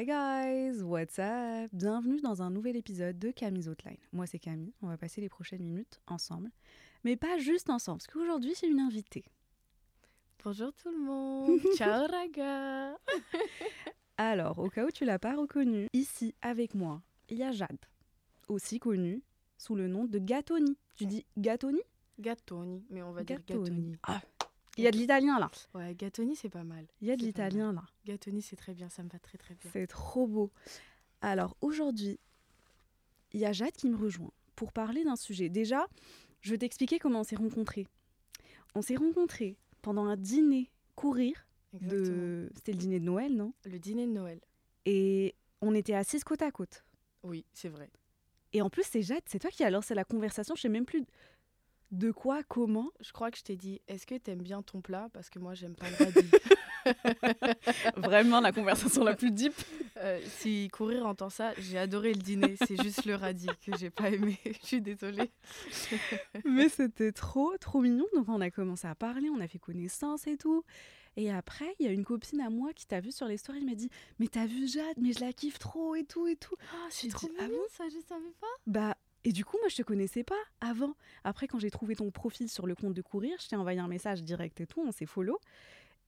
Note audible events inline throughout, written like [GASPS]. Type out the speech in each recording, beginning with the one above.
Hi guys, what's up? Bienvenue dans un nouvel épisode de Camille's Outline. Moi c'est Camille, on va passer les prochaines minutes ensemble. Mais pas juste ensemble, parce qu'aujourd'hui j'ai une invitée. Bonjour tout le monde. [LAUGHS] Ciao Raga. [LAUGHS] Alors, au cas où tu l'as pas reconnue, ici avec moi, il y a Jade, aussi connue sous le nom de Gatoni. Tu dis Gatoni? Gattoni, mais on va dire Gattoni. Ah, il y a de l'italien là. Ouais, Gattoni c'est pas mal. Il y a de l'italien là. Gattoni c'est très bien, ça me va très très bien. C'est trop beau. Alors aujourd'hui, il y a Jade qui me rejoint pour parler d'un sujet. Déjà, je vais t'expliquer comment on s'est rencontrés. On s'est rencontrés pendant un dîner courir de. C'était le dîner de Noël, non? Le dîner de Noël. Et on était assises côte à côte. Oui, c'est vrai. Et en plus, c'est Jade, c'est toi qui as lancé la conversation. Je sais même plus de quoi, comment? Je crois que je t'ai dit, est-ce que t'aimes bien ton plat? Parce que moi j'aime pas le [LAUGHS] radis. Vraiment la conversation la plus deep. Euh, si courir entend ça, j'ai adoré le dîner. C'est juste le radis que j'ai pas aimé. [LAUGHS] Je suis désolée. Mais c'était trop, trop mignon. Donc on a commencé à parler, on a fait connaissance et tout. Et après, il y a une copine à moi qui t'a vu sur les stories, elle m'a dit Mais t'as vu Jade, mais je la kiffe trop et tout et tout. Ah, J'ai c'est trop dit, ah ça, je savais pas. Bah, et du coup, moi je te connaissais pas avant. Après, quand j'ai trouvé ton profil sur le compte de courir, je t'ai envoyé un message direct et tout, on s'est follow.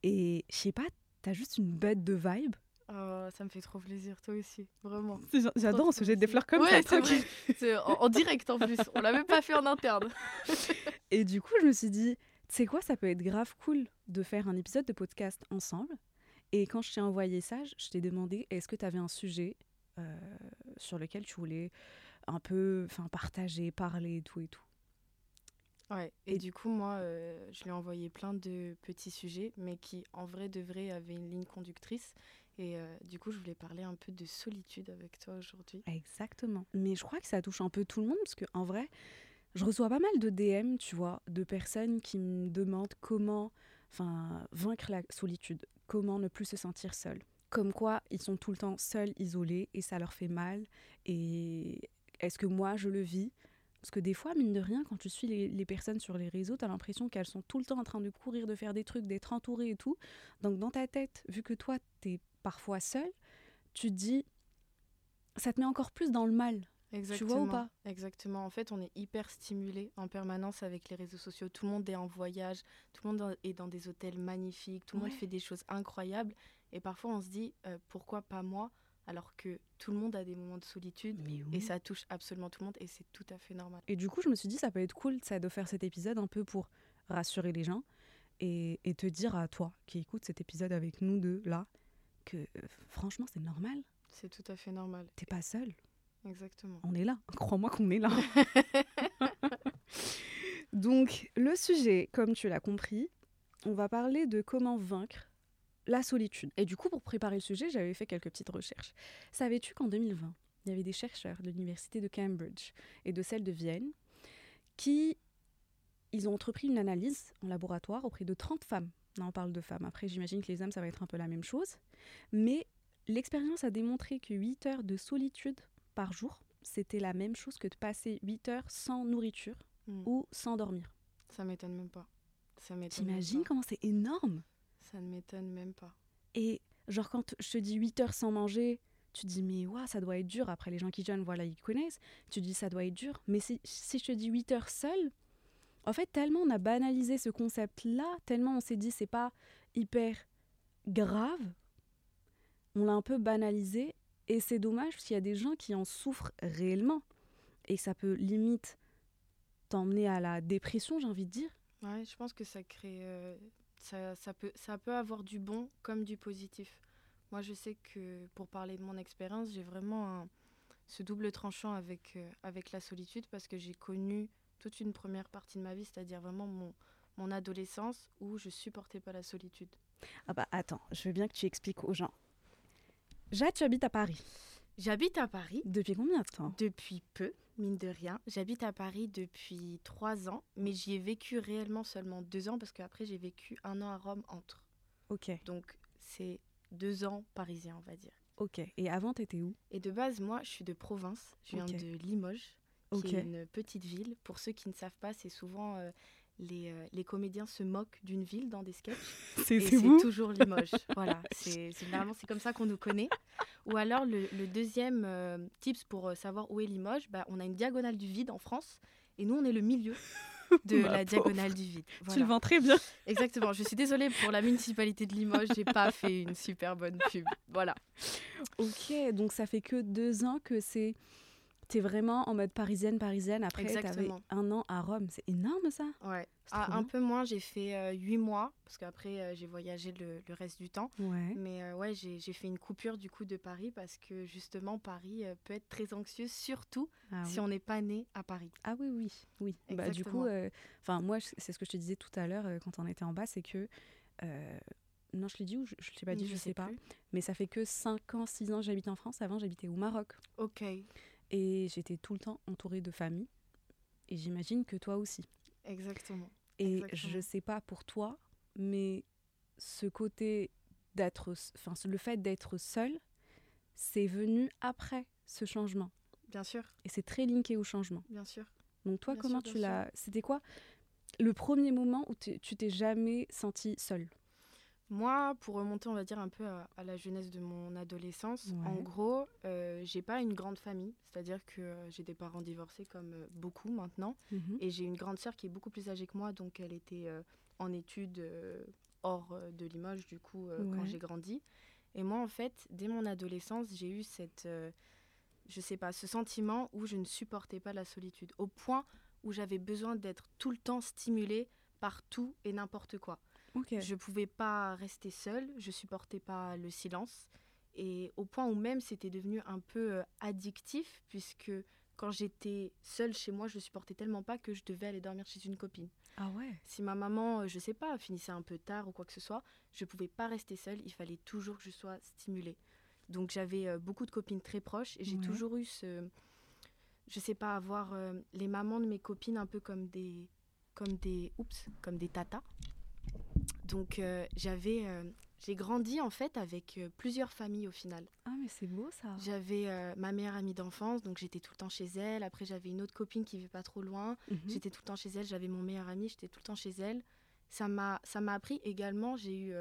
Et je sais pas, t'as juste une bête de vibe. Oh, ça me fait trop plaisir, toi aussi, vraiment. J'adore, se jette des fleurs comme ouais, ça. [LAUGHS] c'est en, en direct en plus. On l'a même pas fait en interne. [LAUGHS] Et du coup, je me suis dit, tu sais quoi, ça peut être grave cool de faire un épisode de podcast ensemble. Et quand je t'ai envoyé ça, je je t'ai demandé, est-ce que tu avais un sujet euh, sur lequel tu voulais un peu enfin, partager, parler tout et tout. Ouais, Et- et du coup, moi, euh, je lui ai envoyé plein de petits sujets, mais qui, en vrai de vrai, avaient une ligne conductrice. Et euh, du coup, je voulais parler un peu de solitude avec toi aujourd'hui. Exactement. Mais je crois que ça touche un peu tout le monde parce que en vrai, je reçois pas mal de DM, tu vois, de personnes qui me demandent comment enfin vaincre la solitude, comment ne plus se sentir seul. Comme quoi, ils sont tout le temps seuls, isolés et ça leur fait mal et est-ce que moi je le vis? Parce que des fois, mine de rien, quand tu suis les, les personnes sur les réseaux, tu as l'impression qu'elles sont tout le temps en train de courir, de faire des trucs, d'être entourées et tout. Donc dans ta tête, vu que toi, tu es parfois seul, tu te dis, ça te met encore plus dans le mal. Exactement. ou pas? Exactement. En fait, on est hyper stimulé en permanence avec les réseaux sociaux. Tout le monde est en voyage, tout le monde est dans des hôtels magnifiques, tout le monde fait des choses incroyables. Et parfois, on se dit, euh, pourquoi pas moi? Alors que tout le monde a des moments de solitude. Mais Et ça touche absolument tout le monde et c'est tout à fait normal. Et du coup, je me suis dit, ça peut être cool ça, de faire cet épisode un peu pour rassurer les gens et, et te dire à toi qui écoutes cet épisode avec nous deux là que euh, franchement, c'est normal. C'est tout à fait normal. T'es pas seul. Exactement. On est là. Crois-moi qu'on est là. [LAUGHS] Donc, le sujet, comme tu l'as compris, on va parler de comment vaincre la solitude. Et du coup, pour préparer le sujet, j'avais fait quelques petites recherches. Savais-tu qu'en 2020, il y avait des chercheurs de l'université de Cambridge et de celle de Vienne qui ils ont entrepris une analyse en laboratoire auprès de 30 femmes. Là, on parle de femmes. Après, j'imagine que les hommes, ça va être un peu la même chose. Mais l'expérience a démontré que 8 heures de solitude par jour, c'était la même chose que de passer 8 heures sans nourriture Mm. ou sans dormir. Ça m'étonne même pas. Ça m'étonne. T'imagines comment c'est énorme? Ça ne m'étonne même pas. Et genre quand je te dis 8 heures sans manger, tu te dis mais ouah, ça doit être dur. Après les gens qui jeûnent, voilà, ils connaissent. Tu te dis ça doit être dur. Mais si, si je te dis 8 heures seul, en fait tellement on a banalisé ce concept-là, tellement on s'est dit c'est pas hyper grave, on l'a un peu banalisé. Et c'est dommage parce qu'il y a des gens qui en souffrent réellement. Et ça peut limite t'emmener à la dépression, j'ai envie de dire. Ouais, je pense que ça crée. euh, ça, ça, peut, ça peut avoir du bon comme du positif. Moi, je sais que pour parler de mon expérience, j'ai vraiment un- ce double tranchant avec, euh, avec la solitude parce que j'ai connu toute une première partie de ma vie, c'est-à-dire vraiment mon, mon adolescence où je supportais pas la solitude. Ah bah attends, je veux bien que tu expliques aux gens. Jade, tu habites à Paris? J'habite à Paris Depuis combien de temps? Depuis peu, mine de rien. J'habite à Paris depuis trois ans, mais j'y ai vécu réellement seulement deux ans parce qu'après j'ai vécu un an à Rome entre. Ok, Donc c'est deux ans parisiens, on va dire. ok. Et avant, t'étais où? Et de base, moi, je suis de province. Je viens de Limoges, qui est une petite ville. Pour ceux qui ne savent pas, c'est souvent euh, les, euh, les comédiens se moquent d'une ville dans des sketchs. [LAUGHS] C'est toujours Limoges. voilà, [LAUGHS] c'est c'est généralement c'est comme ça qu'on nous connaît. Ou alors le, le deuxième euh, tips pour euh, savoir où est Limoges, bah, on a une diagonale du vide en France et nous on est le milieu de Ma [LAUGHS] la pauvre. diagonale du vide. Tu le vends très bien. [LAUGHS] Exactement. Je suis désolée pour la municipalité de Limoges, j'ai pas fait une super bonne pub. Voilà. Ok, donc ça fait que deux ans que c'est. T'es vraiment en mode parisienne, parisienne. Après, t'avais Exactement. un an à Rome. C'est énorme ça. Ouais. Ah, un peu moins, j'ai fait euh, huit mois parce qu'après euh, j'ai voyagé le, le reste du temps. Ouais. Mais euh, ouais, j'ai fait une coupure du coup de Paris parce que justement Paris euh, peut être très anxieux, surtout Ah, si oui. on n'est pas né à Paris. Ah oui, oui, oui. Bah, du Exactement. coup, enfin moi, c'est ce que je te disais tout à l'heure quand on était en bas, c'est que non, je l'ai dit ou je, je l'ai pas dit, je, sais pas. Mais ça fait que 5 ans, 6 ans que j'habite en France. Avant, j'habitais au Maroc Ok, et j'étais tout le temps entourée de famille. Et j'imagine que toi aussi. exactement. Et Exactement. je sais pas pour toi, mais ce côté d'être, enfin le fait d'être seul, c'est venu après ce changement. Bien sûr, Et c'est très linké au changement. bien sûr. Donc toi, Bien comment sûr, tu l'as C'était quoi le premier moment où tu t'es jamais senti seule? Moi, pour remonter, on va dire un peu à, à la jeunesse de mon adolescence, en gros, euh, j'ai pas une grande famille, c'est-à-dire que euh, j'ai des parents divorcés comme euh, beaucoup maintenant, et j'ai une grande sœur qui est beaucoup plus âgée que moi, donc elle était euh, en études hors de Limoges, du coup, quand j'ai grandi. Et moi, en fait, dès mon adolescence, j'ai eu cette, je sais pas, ce sentiment où je ne supportais pas la solitude, au point où j'avais besoin d'être tout le temps stimulée par tout et n'importe quoi. Je pouvais pas rester seule, je supportais pas le silence. Et au point où même c'était devenu un peu euh, addictif, puisque quand j'étais seule chez moi, je supportais tellement pas que je devais aller dormir chez une copine. Ah ouais. Si ma maman, euh, je sais pas, finissait un peu tard ou quoi que ce soit, je pouvais pas rester seule, il fallait toujours que je sois stimulée. Donc j'avais euh, beaucoup de copines très proches et j'ai Ouais. toujours eu ce. Je sais pas, avoir les mamans de mes copines un peu comme des. comme des. oups, comme des tatas. Donc euh, j'avais. euh, j'ai grandi en fait avec euh, plusieurs familles au final. Ah mais c'est beau ça. J'avais ma meilleure amie d'enfance, donc j'étais tout le temps chez elle. Après j'avais une autre copine qui vivait pas trop loin. Mhm. J'étais tout le temps chez elle, j'avais mon meilleur ami, j'étais tout le temps chez elle. Ça m'a ça m'a appris également, j'ai eu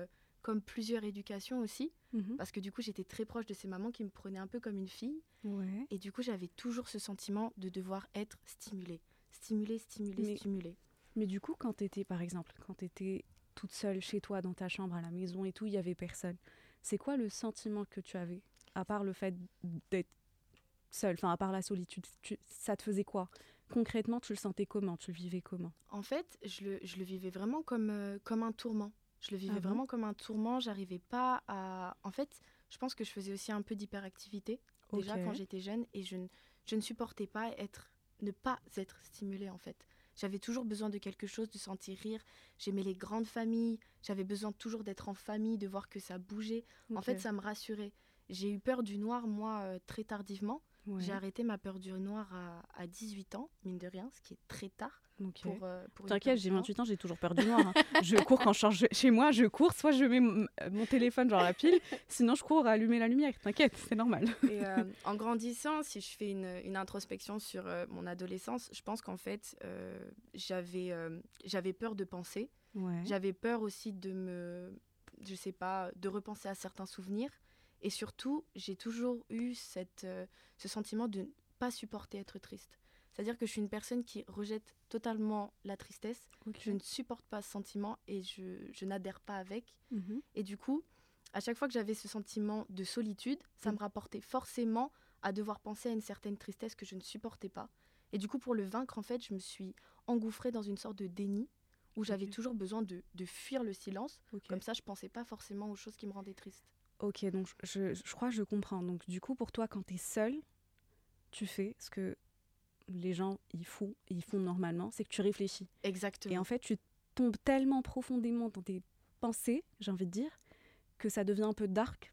comme plusieurs éducations aussi Mhm. parce que du coup, j'étais très proche de ces mamans qui me prenaient un peu comme une fille Ouais. et du coup, j'avais toujours ce sentiment de devoir être stimulée. Stimulée, stimulée, Mais- stimulée. Mais du coup, quand t'étais, par exemple, quand t'étais toute seule chez toi, dans ta chambre, à la maison et tout, il y avait personne. C'est quoi le sentiment que tu avais À part le fait d'être seule, enfin, à part la solitude, tu- ça te faisait quoi? Concrètement, tu le sentais comment? Tu le vivais comment? En fait, je le, je le vivais vraiment comme, euh, comme un tourment. Je le vivais Ah bon? vraiment comme un tourment. J'arrivais pas à. En fait, je pense que je faisais aussi un peu d'hyperactivité déjà quand j'étais jeune et je ne, je ne supportais pas être, ne pas être stimulée en fait. J'avais toujours besoin de quelque chose, de sentir rire. J'aimais les grandes familles. J'avais besoin toujours d'être en famille, de voir que ça bougeait. En fait, ça me rassurait. J'ai eu peur du noir, moi, euh, très tardivement. Ouais. J'ai arrêté ma peur du noir à, à 18 ans, mine de rien, ce qui est très tard Ok. pour, euh, pour T'inquiète, j'ai du noir. 28 ans, j'ai toujours peur du noir. hein. je cours quand je change chez moi, je cours, soit je mets mon, mon téléphone genre la pile, sinon je cours à allumer la lumière. T'inquiète, c'est normal. Et euh, [LAUGHS] en grandissant, si je fais une, une introspection sur euh, mon adolescence, je pense qu'en fait, euh, j'avais euh, j'avais peur de penser. Ouais. J'avais peur aussi de me, je sais pas, de repenser à certains souvenirs. Et surtout, j'ai toujours eu cette, euh, ce sentiment de ne pas supporter être triste. C'est-à-dire que je suis une personne qui rejette totalement la tristesse. Je ne supporte pas ce sentiment et je, je n'adhère pas avec. Mhm. Et du coup, à chaque fois que j'avais ce sentiment de solitude, ça Mm. me rapportait forcément à devoir penser à une certaine tristesse que je ne supportais pas. Et du coup, pour le vaincre, en fait, je me suis engouffrée dans une sorte de déni où j'avais toujours besoin de, de fuir le silence. Comme ça, je pensais pas forcément aux choses qui me rendaient triste. Ok, donc je, je crois que je comprends. Donc du coup, pour toi, quand tu es seule, tu fais ce que les gens ils font, ils font normalement, c'est que tu réfléchis. Exactement. Et en fait, tu tombes tellement profondément dans tes pensées, j'ai envie de dire, que ça devient un peu dark.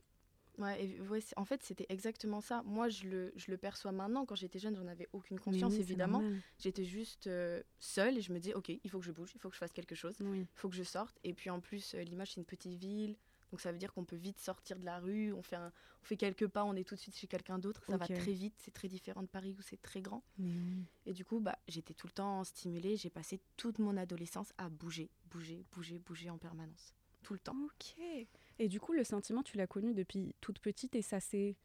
Ouais, et ouais, en fait, c'était exactement ça. Moi, je le, je le perçois maintenant. Quand j'étais jeune, j'en avais aucune conscience, oui, évidemment. J'étais juste euh, seule et je me disais, ok, il faut que je bouge, il faut que je fasse quelque chose, Oui. il faut que je sorte. Et puis en plus, euh, Limoges, c'est une petite ville. Donc ça veut dire qu'on peut vite sortir de la rue, on fait, un- on fait quelques pas, on est tout de suite chez quelqu'un d'autre. Ça va très vite, c'est très différent de Paris où c'est très grand. Et du coup, bah, j'étais tout le temps stimulée. J'ai passé toute mon adolescence à bouger, bouger, bouger, bouger en permanence. Tout le temps. Ok. Et du coup, le sentiment, tu l'as connu depuis toute petite et ça s'est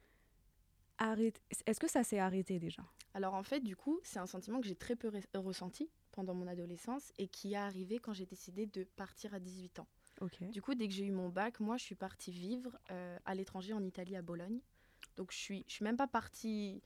arrêté. Est-ce que ça s'est arrêté déjà? Alors en fait, du coup, c'est un sentiment que j'ai très peu re- ressenti pendant mon adolescence et qui est arrivé quand j'ai décidé de partir à 18 ans. Ok. Du coup, dès que j'ai eu mon bac, moi, je suis partie vivre euh, à l'étranger en Italie, à Bologne. Donc je suis, je suis même pas partie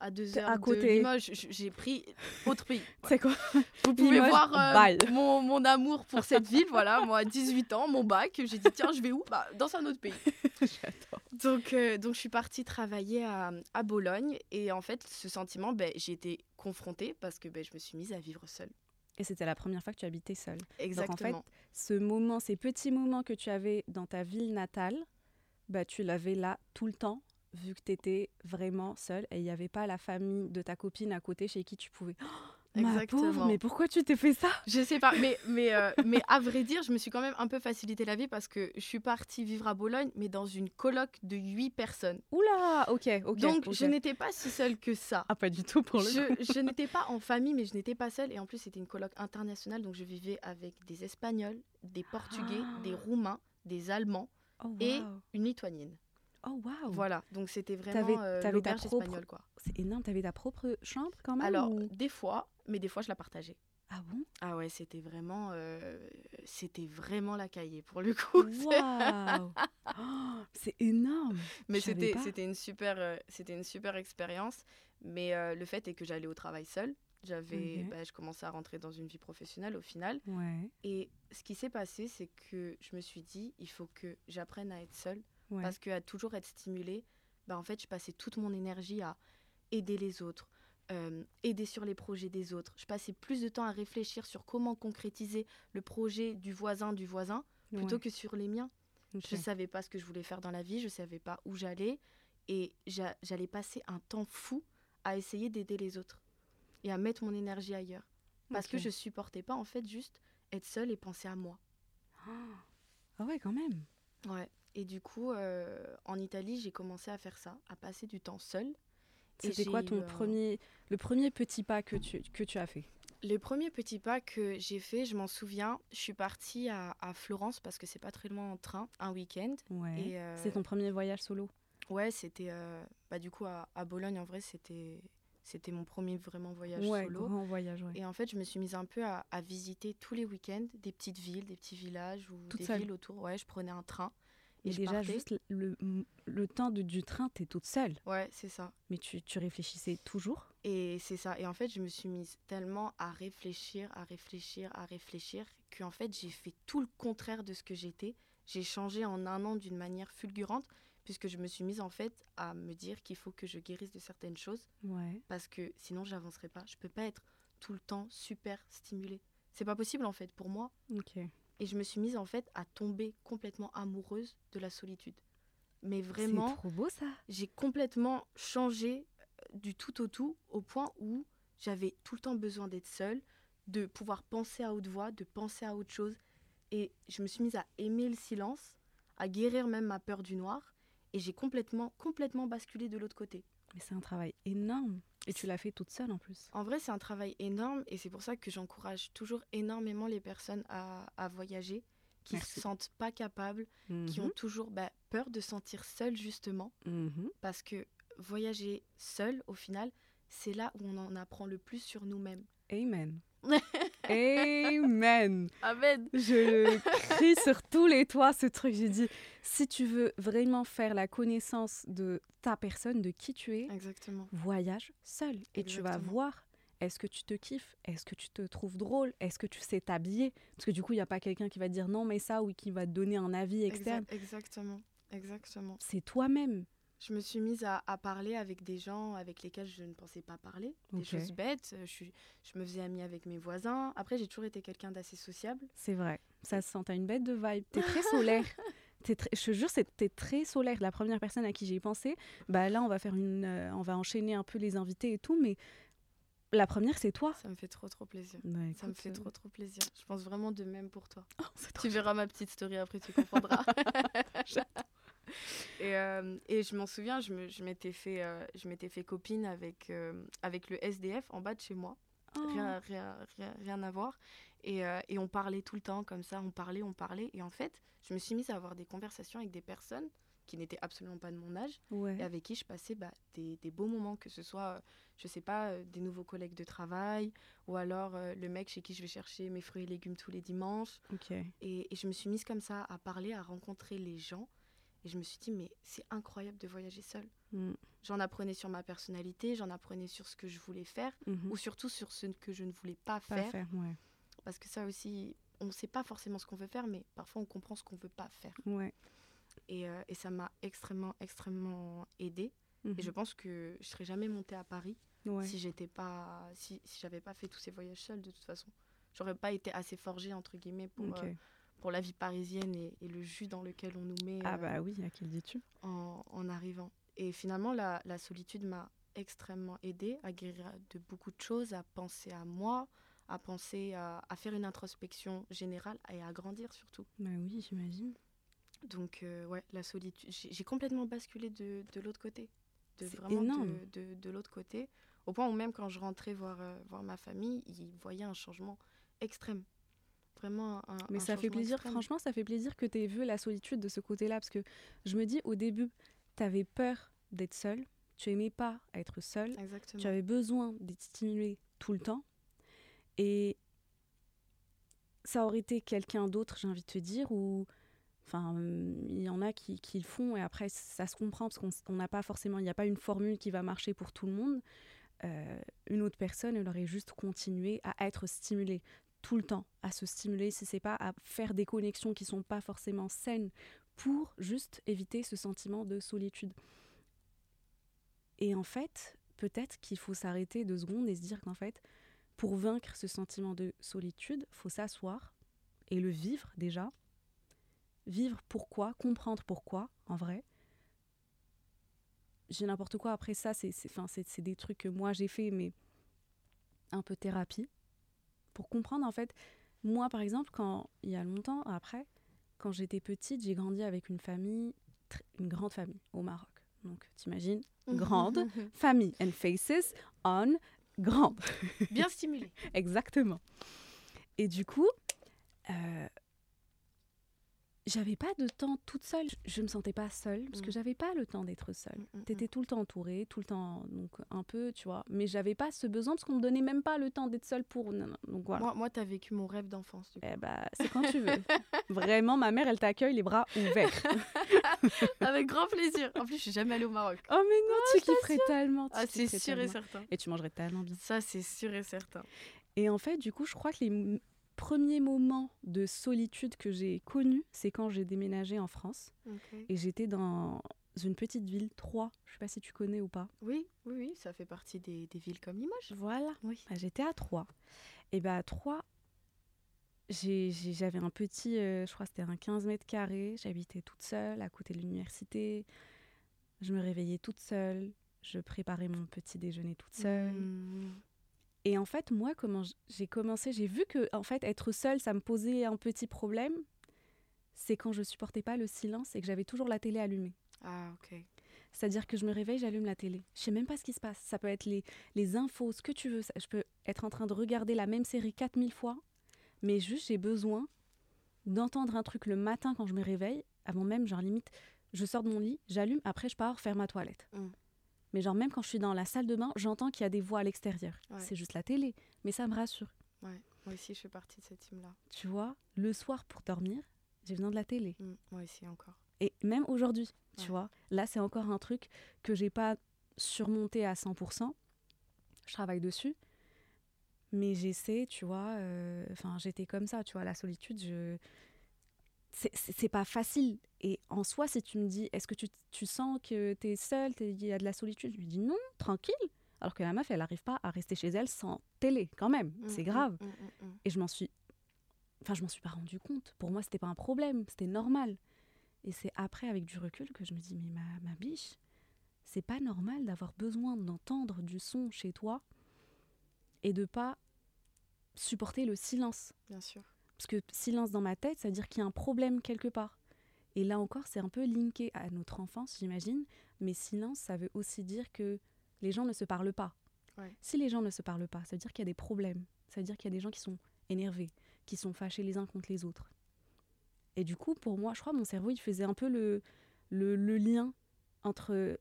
à deux heures à de côté. J- J'ai pris autre pays. [LAUGHS] C'est quoi? [LAUGHS] Vous pouvez Limoges, voir euh, mon, mon amour pour cette ville. Voilà, moi, à 18 ans, mon bac, j'ai dit tiens, je vais où? Bah, Dans un autre pays. [LAUGHS] J'adore. Donc, euh, donc je suis partie travailler à, à Bologne et en fait ce sentiment, ben, j'ai été confrontée parce que ben, je me suis mise à vivre seule. Et c'était la première fois que tu habitais seule. Exactement. Ce moment, ces petits moments que tu avais dans ta ville natale, bah, tu l'avais là tout le temps, vu que tu étais vraiment seule et il n'y avait pas la famille de ta copine à côté chez qui tu pouvais. Oh, ma pauvre, Exactement. mais pourquoi tu t'es fait ça? Je sais pas, mais, mais, euh, [LAUGHS] mais à vrai dire, je me suis quand même un peu facilité la vie parce que je suis partie vivre à Bologne, mais dans une coloc de 8 personnes. Oula, ok, ok. donc je n'étais pas si seule que ça. Ah, pas du tout pour le coup. Je, je [LAUGHS] n'étais pas en famille, mais je n'étais pas seule. Et en plus, c'était une coloc internationale, donc je vivais avec des Espagnols, des Portugais, Ah. des Roumains, des Allemands, Oh, et- une Lituanienne. Oh, waouh. Voilà, donc c'était vraiment T'avais- euh, t'avais ta propre- espagnole, quoi. C'est énorme, t'avais ta propre chambre quand même Alors, ou- des fois, mais des fois, je la partageais. Ah bon? Ah ouais, c'était vraiment, euh, c'était vraiment la cahier pour le coup. [LAUGHS] Waouh Oh, [LAUGHS] C'est énorme mais c'était, c'était une super, euh, c'était une super expérience. Mais euh, le fait est que j'allais au travail seule. J'avais, bah, je commençais à rentrer dans une vie professionnelle au final. Ouais, Et ce qui s'est passé, c'est que je me suis dit, il faut que j'apprenne à être seule. ouais. Parce qu'à toujours être stimulée, bah, en fait, je passais toute mon énergie à aider les autres, euh, aider sur les projets des autres. Je passais plus de temps à réfléchir sur comment concrétiser le projet du voisin du voisin plutôt Ouais, que sur les miens. Je ne savais pas ce que je voulais faire dans la vie, je ne savais pas où j'allais. Et j'a- j'allais passer un temps fou à essayer d'aider les autres et à mettre mon énergie ailleurs. Parce que je supportais pas, en fait, juste être seule et penser à moi. Ah ouais, quand même. Ouais. Et du coup, euh, en Italie, j'ai commencé à faire ça, à passer du temps seule. C'était quoi ton un- premier, le premier petit pas que tu, que tu as fait? Le premier petit pas que j'ai fait, je m'en souviens, je suis partie à, à Florence parce que c'est pas très loin en train, un week-end. Ouais. Euh, C'est ton premier voyage solo? Ouais, c'était euh, bah, du coup à, à Bologne en vrai, c'était c'était mon premier vraiment voyage Ouais, solo. grand voyage, ouais. Et en fait, je me suis mise un peu à, à visiter tous les week-ends des petites villes, des petits villages ou Toute des seule villes autour. Ouais, je prenais un train et déjà, partais. juste le, le temps de, du train, t'es toute seule. Ouais, c'est ça. Mais tu, tu réfléchissais toujours? Et c'est ça. Et en fait, je me suis mise tellement à réfléchir, à réfléchir, à réfléchir, qu'en fait, j'ai fait tout le contraire de ce que j'étais. J'ai changé en un an d'une manière fulgurante, puisque je me suis mise en fait à me dire qu'il faut que je guérisse de certaines choses, Ouais. parce que sinon, j'avancerai pas. Je peux pas être tout le temps super stimulée. C'est pas possible en fait pour moi. Ok. Et je me suis mise en fait à tomber complètement amoureuse de la solitude. Mais vraiment, trop beau ça. j'ai complètement changé euh, du tout au tout au point où j'avais tout le temps besoin d'être seule, de pouvoir penser à haute voix, de penser à autre chose. Et je me suis mise à aimer le silence, à guérir même ma peur du noir. Et j'ai complètement, complètement basculé de l'autre côté. Mais c'est un travail énorme. Et tu l'as fait toute seule en plus. En vrai, c'est un travail énorme et c'est pour ça que j'encourage toujours énormément les personnes à, à voyager, qui Merci. se sentent pas capables, qui ont toujours bah, peur de se sentir seules justement. Mhm. parce que voyager seul, au final, c'est là où on en apprend le plus sur nous-mêmes. Amen. [LAUGHS] Amen. Amen. Je crie sur tous les toits ce truc. J'ai dit, si tu veux vraiment faire la connaissance de ta personne, de qui tu es, Exactement. voyage seul. Et tu vas voir, est-ce que tu te kiffes? Est-ce que tu te trouves drôle? Est-ce que tu sais t'habiller? Parce que du coup, il n'y a pas quelqu'un qui va te dire non, mais ça, ou qui va te donner un avis externe. Exa- exactement. Exactement. C'est toi-même. Je me suis mise à, à parler avec des gens avec lesquels je ne pensais pas parler, des choses bêtes. Je, suis- je me faisais amie avec mes voisins. Après, j'ai toujours été quelqu'un d'assez sociable. C'est vrai. Ça se sent. T'as une bête de vibe. T'es très [LAUGHS] solaire. T'es très- je te jure, t'es très solaire. La première personne à qui j'ai pensé, bah là, on va faire une, euh, on va enchaîner un peu les invités et tout, mais la première, c'est toi. Ça me fait trop, trop plaisir. Bah, Ça me fait euh, trop, trop plaisir. Je pense vraiment de même pour toi. oh, Tu verras ma petite story après, tu comprendras. [LAUGHS] [LAUGHS] et, euh, et je m'en souviens, je me- je m'étais fait, euh, je m'étais fait copine avec, euh, avec le SDF en bas de chez moi. Oh. Rien, rien, rien, rien à voir. Et, et on parlait tout le temps comme ça, on parlait, on parlait. Et en fait, je me suis mise à avoir des conversations avec des personnes qui n'étaient absolument pas de mon âge Ouais. et avec qui je passais bah, des, des beaux moments, que ce soit, je sais pas, des nouveaux collègues de travail ou alors euh, le mec chez qui je vais chercher mes fruits et légumes tous les dimanches. Ok. Et, et je me suis mise comme ça à parler, à rencontrer les gens. Et je me suis dit, mais c'est incroyable de voyager seule. Mm. J'en apprenais sur ma personnalité, j'en apprenais sur ce que je voulais faire, Mhm. ou surtout sur ce que je ne voulais pas, Pas faire. faire, ouais. Parce que ça aussi, on ne sait pas forcément ce qu'on veut faire, mais parfois on comprend ce qu'on veut pas faire. Ouais. Et, euh, et ça m'a extrêmement, extrêmement aidée. Mhm. Et je pense que je serais jamais montée à Paris Ouais. si j'étais pas, si, si j'avais pas fait tous ces voyages seuls de toute façon. J'aurais pas été assez forgée entre guillemets pour, euh, pour la vie parisienne et, et le jus dans lequel on nous met Ah euh, bah oui, à qui le dis-tu? en, en arrivant. Et finalement, la, la solitude m'a extrêmement aidée à guérir de beaucoup de choses, à penser à moi, à penser à, à faire une introspection générale et à grandir surtout. Bah oui, j'imagine. Donc euh, ouais, la solitude, j'ai complètement basculé de, de l'autre côté, de vraiment énorme. de, de, de l'autre côté, au point où même quand je rentrais voir, euh, voir ma famille, ils voyaient un changement extrême. Vraiment un, Mais un ça fait plaisir, extrême. franchement, ça fait plaisir que tu aies vu la solitude de ce côté-là. Parce que je me dis, au début, tu avais peur d'être seule. Tu aimais pas être seule. Exactement. Tu avais besoin d'être stimulée tout le temps. Et ça aurait été quelqu'un d'autre, j'ai envie de te dire, ou. Enfin, hum, il y en a qui, qui le font et après, ça se comprend parce qu'on n'a pas forcément. Il n'y a pas une formule qui va marcher pour tout le monde. Euh, une autre personne, elle aurait juste continué à être stimulée tout le temps, à se stimuler, si c'est pas à faire des connexions qui sont pas forcément saines pour juste éviter ce sentiment de solitude. Et en fait, peut-être qu'il faut s'arrêter deux secondes et se dire qu'en fait, pour vaincre ce sentiment de solitude, faut s'asseoir et le vivre déjà. Vivre pourquoi, comprendre pourquoi, en vrai. J'ai n'importe quoi après ça, c'est des trucs que moi j'ai fait, mais un peu thérapie. Pour comprendre, en fait, moi par exemple, quand il y a longtemps après, quand j'étais petite, j'ai grandi avec une famille, une grande famille au Maroc. Donc, t'imagines, [LAUGHS] grande famille and faces on grande. Bien stimulé. [LAUGHS] Exactement. Et du coup, euh, j'avais pas de temps toute seule. Je- me sentais pas seule parce que Mm. j'avais pas le temps d'être seule. Mm, mm, T'étais tout le temps entourée, tout le temps, donc un peu, tu vois. Mais j'avais pas ce besoin parce qu'on me donnait même pas le temps d'être seule pour. non, non. Donc voilà. Moi, moi tu as vécu mon rêve d'enfance. Eh bah, c'est quand tu veux. [LAUGHS] Vraiment, ma mère, elle t'accueille les bras ouverts. [LAUGHS] Avec grand plaisir. En plus, je suis jamais allée au Maroc. oh mais non, tu kifferais tellement. tu Ah, c'est sûr et certain. Et tu mangerais tellement bien. Ça, c'est sûr et certain. Et en fait, du coup, je crois que les premiers moments de solitude que j'ai connus, c'est quand j'ai déménagé en France. Et j'étais dans une petite ville, Troyes. Je sais pas si tu connais ou pas. Oui, oui, oui, ça fait partie des, des villes comme Limoges. Voilà. Oui. Bah, j'étais à Troyes. Et bah à Troyes, j'avais un petit, euh, je crois que c'était un 15 mètres carrés. J'habitais toute seule à côté de l'université. Je me réveillais toute seule. Je préparais mon petit déjeuner toute seule. Mmh. Et en fait, moi, comment j'ai commencé, j'ai vu que en fait, être seule, ça me posait un petit problème. C'est quand je supportais pas le silence et que j'avais toujours la télé allumée. Ah, ok. C'est-à-dire que je me réveille, j'allume la télé. Je sais même pas ce qui se passe. Ça peut être les, les infos, ce que tu veux. Je peux être en train de regarder la même série 4000 fois, mais juste j'ai besoin d'entendre un truc le matin quand je me réveille, avant même, genre limite, je sors de mon lit, j'allume, après je pars faire ma toilette. Mm. Mais genre même quand je suis dans la salle de bain, j'entends qu'il y a des voix à l'extérieur. Ouais. C'est juste la télé, mais ça me rassure. Ouais. Moi aussi, je fais partie de cette team-là. Tu vois, le soir pour dormir, j'ai besoin de la télé. Mmh, Moi aussi, encore. Et même aujourd'hui, tu vois, là c'est encore un truc que j'ai pas surmonté à 100%. Je travaille dessus. Mais j'essaie, tu vois, euh, enfin j'étais comme ça, tu vois, la solitude, je... c'est- pas facile. Et en soi, si tu me dis, est-ce que tu, tu sens que tu es seule, il y a de la solitude Je lui dis non, tranquille. Alors que la meuf, elle n'arrive pas à rester chez elle sans télé, quand même. Mm, c'est mm, grave. mm, mm, mm. Et je m'en suis. Enfin, je m'en suis pas rendu compte. Pour moi, c'était pas un problème, c'était normal. Et c'est après, avec du recul, que je me dis, mais ma, ma biche, c'est pas normal d'avoir besoin d'entendre du son chez toi et de pas supporter le silence. Bien sûr. Parce que silence dans ma tête, ça veut dire qu'il y a un problème quelque part. Et là encore, c'est un peu linké à notre enfance, j'imagine. Mais silence, ça veut aussi dire que les gens ne se parlent pas. Ouais. Si les gens ne se parlent pas, ça veut dire qu'il y a des problèmes. Ça veut dire qu'il y a des gens qui sont énervés, qui sont fâchés les uns contre les autres. Et du coup, pour moi, je crois, mon cerveau, il faisait un peu le, le, le lien entre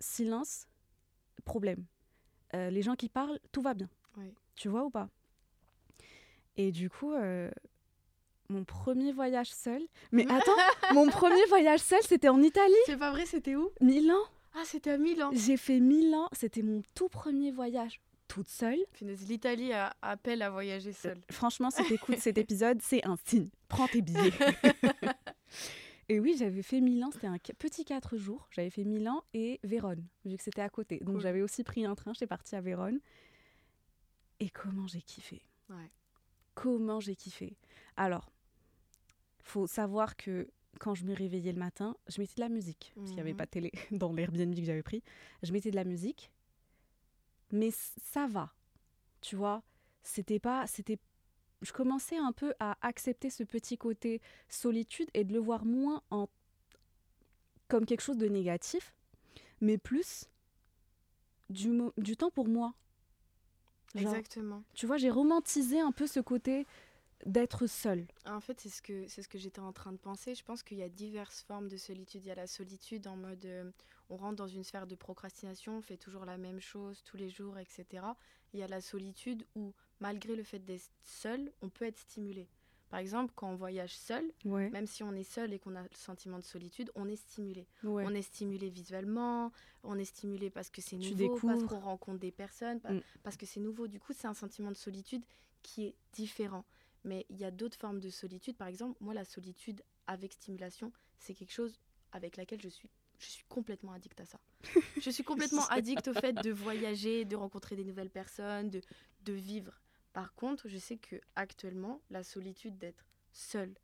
silence, problème. Euh, les gens qui parlent, tout va bien. Ouais. Tu vois ou pas? Et du coup, euh, mon premier voyage seul. Mais attends, mon premier voyage seul, c'était en Italie, C'est pas vrai, c'était où? Milan. Ah, c'était à Milan. J'ai fait Milan, c'était mon tout premier voyage toute seule. L'Italie appelle à voyager seule. Franchement, si t'écoutes cet [LAUGHS] épisode, c'est un signe. Prends tes billets. [LAUGHS] et oui, j'avais fait Milan, c'était un petit 4 jours. J'avais fait Milan et Vérone, vu que c'était à côté. Donc Cool. j'avais aussi pris un train, j'étais partie à Vérone. Et comment j'ai kiffé. Ouais. Comment j'ai kiffé. Alors, faut savoir que quand je me réveillais le matin, je mettais de la musique, parce qu'il n'y avait Mhm. pas de télé [LAUGHS] dans l'Airbnb que j'avais pris. Je mettais de la musique, mais ça va. Tu vois, c'était pas, c'était, je commençais un peu à accepter ce petit côté solitude et de le voir moins en comme quelque chose de négatif, mais plus du, du temps pour moi. Genre, Exactement. tu vois, j'ai romantisé un peu ce côté d'être seule. En fait, c'est ce que c'est ce que j'étais en train de penser. Je pense qu'il y a diverses formes de solitude. Il y a la solitude en mode euh, on rentre dans une sphère de procrastination, on fait toujours la même chose tous les jours, etc. Il y a la solitude où, malgré le fait d'être seul, on peut être stimulé. Par exemple, quand on voyage seul, Ouais. même si on est seul et qu'on a le sentiment de solitude, on est stimulé. ouais. On est stimulé visuellement, on est stimulé parce que c'est nouveau, parce qu'on rencontre des personnes, Mm. parce que c'est nouveau. Du coup, c'est un sentiment de solitude qui est différent. Mais il y a d'autres formes de solitude. Par exemple, moi, la solitude avec stimulation, c'est quelque chose avec laquelle je suis, je suis complètement addict à ça. [LAUGHS] je suis complètement addict au fait de voyager, de rencontrer des nouvelles personnes, de, de vivre. Par contre, je sais que actuellement, la solitude d'être seule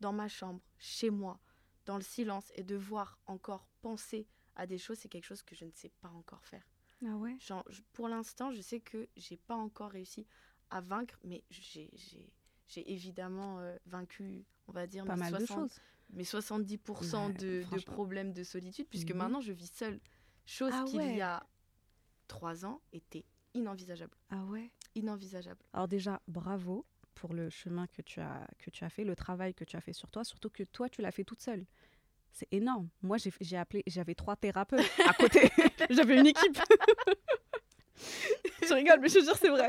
dans ma chambre, chez moi, dans le silence et devoir encore penser à des choses, c'est quelque chose que je ne sais pas encore faire. Ah ouais? Genre, je- pour l'instant, je sais que j'ai pas encore réussi à vaincre, mais j'ai évidemment euh, vaincu, on va dire, Pas mes, mal de 60 choses. mes 70% Ouais, de, de problèmes de solitude, puisque Mhm. maintenant je vis seule. Chose Ah qu'il ouais. y a trois ans était inenvisageable. Ah ouais? Inenvisageable. Alors déjà, bravo pour le chemin que tu as que tu as fait, le travail que tu as fait sur toi, surtout que toi tu l'as fait toute seule. C'est énorme. Moi j'ai appelé, j'avais trois thérapeutes à côté. [LAUGHS] j'avais une équipe. [LAUGHS] je rigole, mais je te jure c'est vrai.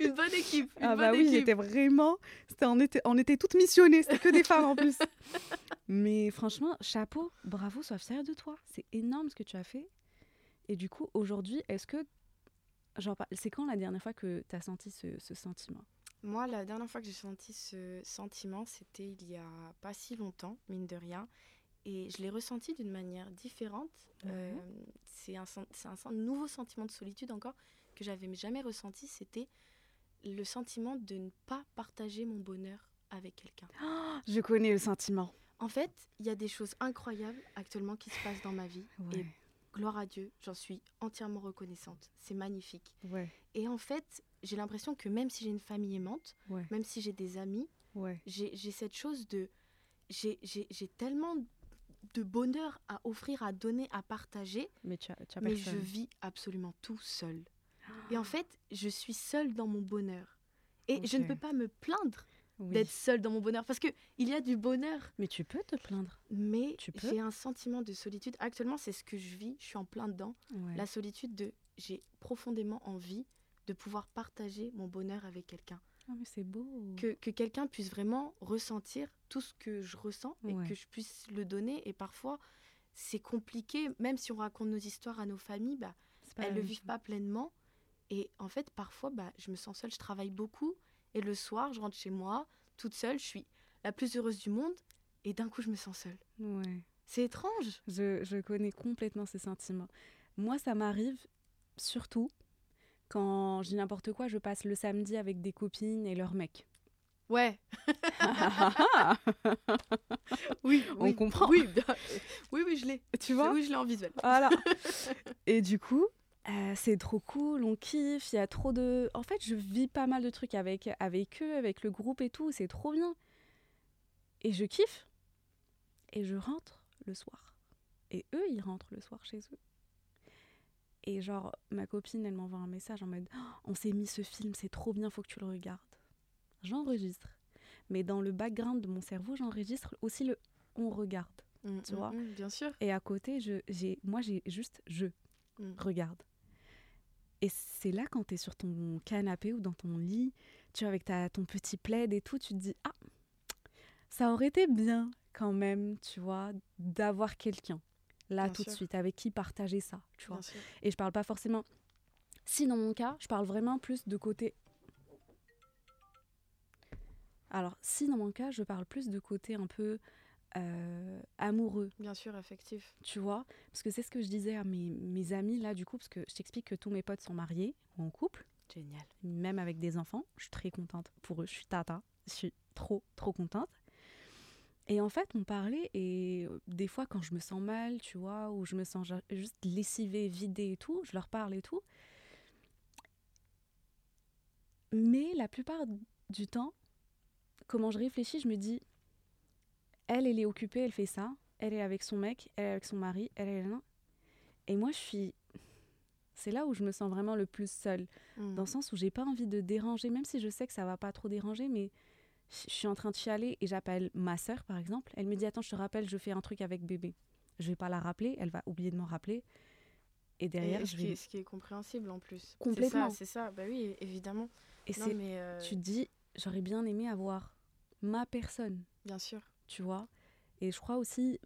Une bonne équipe. Une Ah bonne bah oui, équipe. j'étais vraiment, c'était on était on était toutes missionnées, c'était que des femmes en plus. Mais franchement, chapeau, bravo, sois fière de toi. C'est énorme ce que tu as fait. Et du coup, aujourd'hui, est-ce que genre c'est quand la dernière fois que tu as senti ce, ce sentiment? Moi, la dernière fois que j'ai senti ce sentiment, c'était il y a pas si longtemps, mine de rien. Et je l'ai ressenti d'une manière différente. Euh, c'est un, nouveau sentiment de solitude encore que j'avais jamais ressenti. C'était le sentiment de ne pas partager mon bonheur avec quelqu'un. [GASPS] Je connais le sentiment. En fait, il y a des choses incroyables actuellement qui se passent dans ma vie. Et gloire à Dieu, j'en suis entièrement reconnaissante. C'est magnifique. ouais, Et en fait, j'ai l'impression que même si j'ai une famille aimante, ouais, même si j'ai des amis, ouais. j'ai cette chose de... J'ai j'ai- j'ai tellement de bonheur à offrir, à donner, à partager, Mais tu as, tu as mais je vis absolument tout seul. [GASPS] Et en fait, je suis seule dans mon bonheur. Et je ne peux pas me plaindre Oui. d'être seule dans mon bonheur, parce que il y a du bonheur, Mais tu peux te plaindre. mais j'ai un sentiment de solitude. Actuellement, c'est ce que je vis, je suis en plein dedans. Ouais. La solitude de... J'ai profondément envie de pouvoir partager mon bonheur avec quelqu'un. Ah, mais c'est beau. que, que quelqu'un puisse vraiment ressentir tout ce que je ressens et Ouais. que je puisse le donner. Et parfois, c'est compliqué, même si on raconte nos histoires à nos familles, bah, elles ne le vivent chose. pas pleinement. Et en fait, parfois, bah, je me sens seule, je travaille beaucoup. Et le soir, je rentre chez moi, toute seule, je suis la plus heureuse du monde. et d'un coup, je me sens seule. Ouais. C'est étrange. Je, je connais complètement ces sentiments. Moi, ça m'arrive surtout quand je dis n'importe quoi, je passe le samedi avec des copines et leurs mecs. Ouais, [LAUGHS] oui, [LAUGHS] oui, on comprend. Oui, oui, oui, je l'ai. Tu vois Oui, je l'ai en visuel. Voilà. [LAUGHS] et du coup, euh, c'est trop cool, on kiffe, il y a trop de... En fait, je vis pas mal de trucs avec, avec eux, avec le groupe et tout, c'est trop bien. Et je kiffe. Et je rentre le soir. Et eux, ils rentrent le soir chez eux. Et genre, ma copine, elle m'envoie un message en mode Oh, On s'est mis ce film, c'est trop bien, faut que tu le regardes. J'enregistre. Mais dans le background de mon cerveau, j'enregistre aussi le On regarde. Mm, Tu mm, vois. mm, Bien sûr. Et à côté, je, j'ai, moi, j'ai juste je regarde. Et c'est là, quand tu es sur ton canapé ou dans ton lit, tu vois, avec ta, ton petit plaid et tout, tu te dis Ah, ça aurait été bien quand même, tu vois, d'avoir quelqu'un là Bien tout de suite, avec qui partager ça, tu vois. Et je parle pas forcément. Si dans mon cas, je parle vraiment plus de côté. Alors, si dans mon cas, je parle plus de côté un peu euh, amoureux, Bien sûr, affectif. tu vois? Parce que c'est ce que je disais à mes, mes amis là, du coup, parce que je t'explique que tous mes potes sont mariés ou en couple, Génial. même avec des enfants. Je suis très contente pour eux, je suis tata, je suis trop, trop contente. Et en fait, on parlait, et euh, des fois, quand je me sens mal, tu vois, ou je me sens juste lessivée, vidée et tout, je leur parle et tout. Mais la plupart du temps, comment je réfléchis, je me dis, elle, elle est occupée, elle fait ça, elle est avec son mec, elle est avec son mari, elle est là. Et moi, je suis. C'est là où je me sens vraiment le plus seule Mm. dans le sens où j'ai pas envie de déranger, même si je sais que ça va pas trop déranger, mais je je suis en train de chialer et j'appelle ma sœur par exemple. Elle me dit Attends, je te rappelle, je fais un truc avec bébé. Je vais pas la rappeler, elle va oublier de m'en rappeler. Et derrière, Et je ce, qui vais. est, ce qui est compréhensible en plus. Complètement. C'est ça, c'est ça. Bah oui, évidemment. Et non, c'est. mais euh, Tu te dis J'aurais bien aimé avoir ma personne, bien sûr. Tu vois. Et je crois aussi.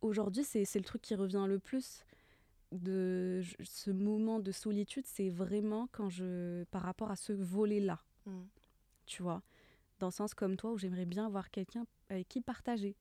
Aujourd'hui, c'est c'est le truc qui revient le plus de ce moment de solitude, c'est vraiment quand je. par rapport à ce volet-là. Mm. tu vois. Dans le sens comme toi, où j'aimerais bien avoir quelqu'un avec qui partager,